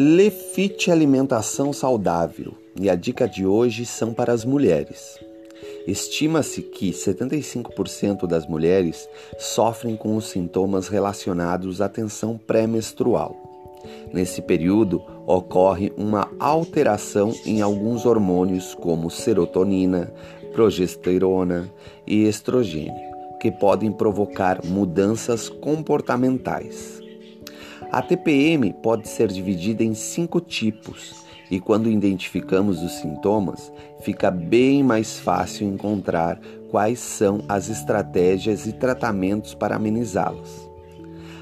Lefite alimentação saudável e a dica de hoje são para as mulheres. Estima-se que 75% das mulheres sofrem com os sintomas relacionados à tensão pré-menstrual. Nesse período, ocorre uma alteração em alguns hormônios como serotonina, progesterona e estrogênio, que podem provocar mudanças comportamentais. A TPM pode ser dividida em cinco tipos e quando identificamos os sintomas, fica bem mais fácil encontrar quais são as estratégias e tratamentos para amenizá-los.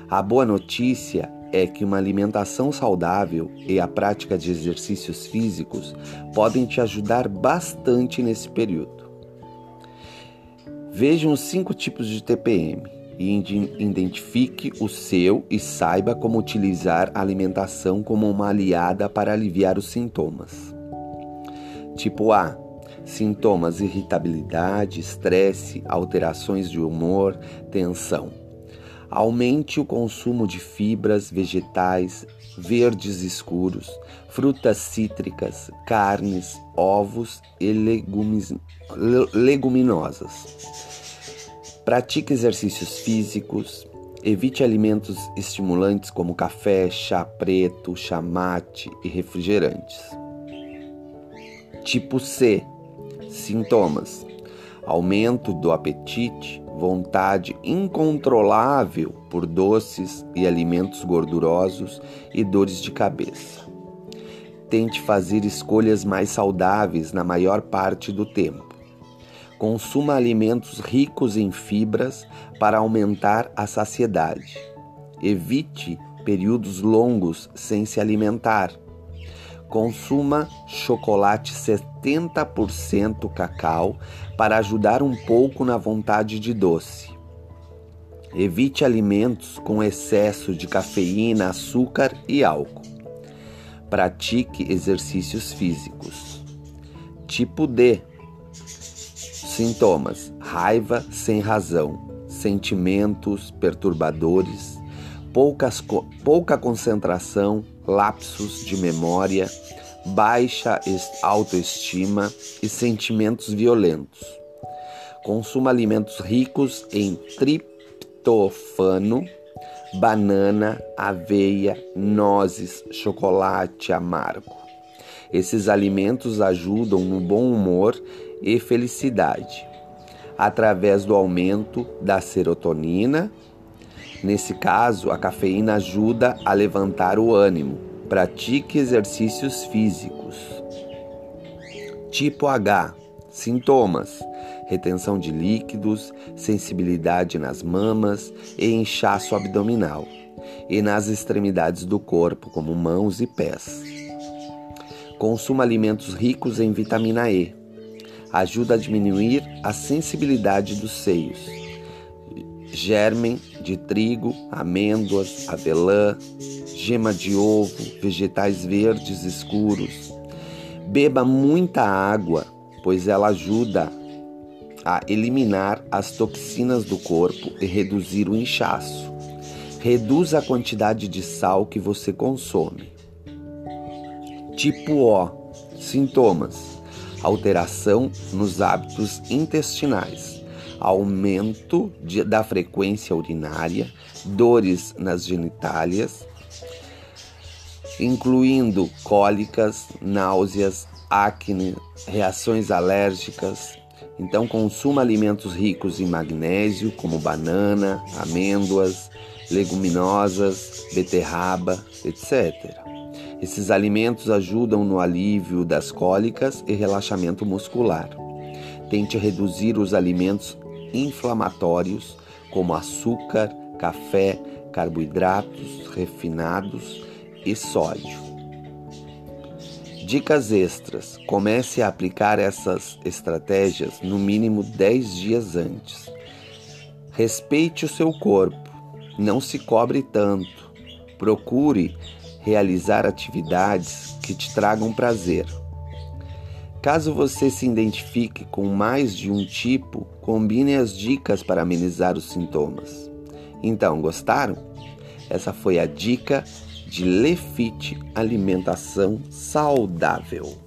A boa notícia é que uma alimentação saudável e a prática de exercícios físicos podem te ajudar bastante nesse período. Vejam os cinco tipos de TPM e identifique o seu e saiba como utilizar a alimentação como uma aliada para aliviar os sintomas. Tipo A: sintomas irritabilidade, estresse, alterações de humor, tensão. Aumente o consumo de fibras vegetais, verdes escuros, frutas cítricas, carnes, ovos e leguminosas. Pratique exercícios físicos. Evite alimentos estimulantes como café, chá preto, chá mate e refrigerantes. Tipo C. Sintomas: aumento do apetite, vontade incontrolável por doces e alimentos gordurosos e dores de cabeça. Tente fazer escolhas mais saudáveis na maior parte do tempo. Consuma alimentos ricos em fibras para aumentar a saciedade. Evite períodos longos sem se alimentar. Consuma chocolate 70% cacau para ajudar um pouco na vontade de doce. Evite alimentos com excesso de cafeína, açúcar e álcool. Pratique exercícios físicos. Tipo D Sintomas: raiva sem razão, sentimentos perturbadores, poucas, pouca concentração, lapsos de memória, baixa autoestima e sentimentos violentos. Consuma alimentos ricos em triptofano, banana, aveia, nozes, chocolate amargo. Esses alimentos ajudam no bom humor e felicidade, através do aumento da serotonina. Nesse caso, a cafeína ajuda a levantar o ânimo. Pratique exercícios físicos. Tipo H: sintomas: retenção de líquidos, sensibilidade nas mamas e inchaço abdominal, e nas extremidades do corpo, como mãos e pés. Consuma alimentos ricos em vitamina E, ajuda a diminuir a sensibilidade dos seios. Germen de trigo, amêndoas, avelã, gema de ovo, vegetais verdes escuros. Beba muita água, pois ela ajuda a eliminar as toxinas do corpo e reduzir o inchaço. Reduza a quantidade de sal que você consome. Tipo O: sintomas alteração nos hábitos intestinais, aumento de, da frequência urinária, dores nas genitálias, incluindo cólicas, náuseas, acne, reações alérgicas. Então, consuma alimentos ricos em magnésio, como banana, amêndoas, leguminosas, beterraba, etc. Esses alimentos ajudam no alívio das cólicas e relaxamento muscular. Tente reduzir os alimentos inflamatórios, como açúcar, café, carboidratos refinados e sódio. Dicas extras: comece a aplicar essas estratégias no mínimo 10 dias antes. Respeite o seu corpo, não se cobre tanto. Procure realizar atividades que te tragam prazer. Caso você se identifique com mais de um tipo, combine as dicas para amenizar os sintomas. Então, gostaram? Essa foi a dica de Lefite Alimentação Saudável.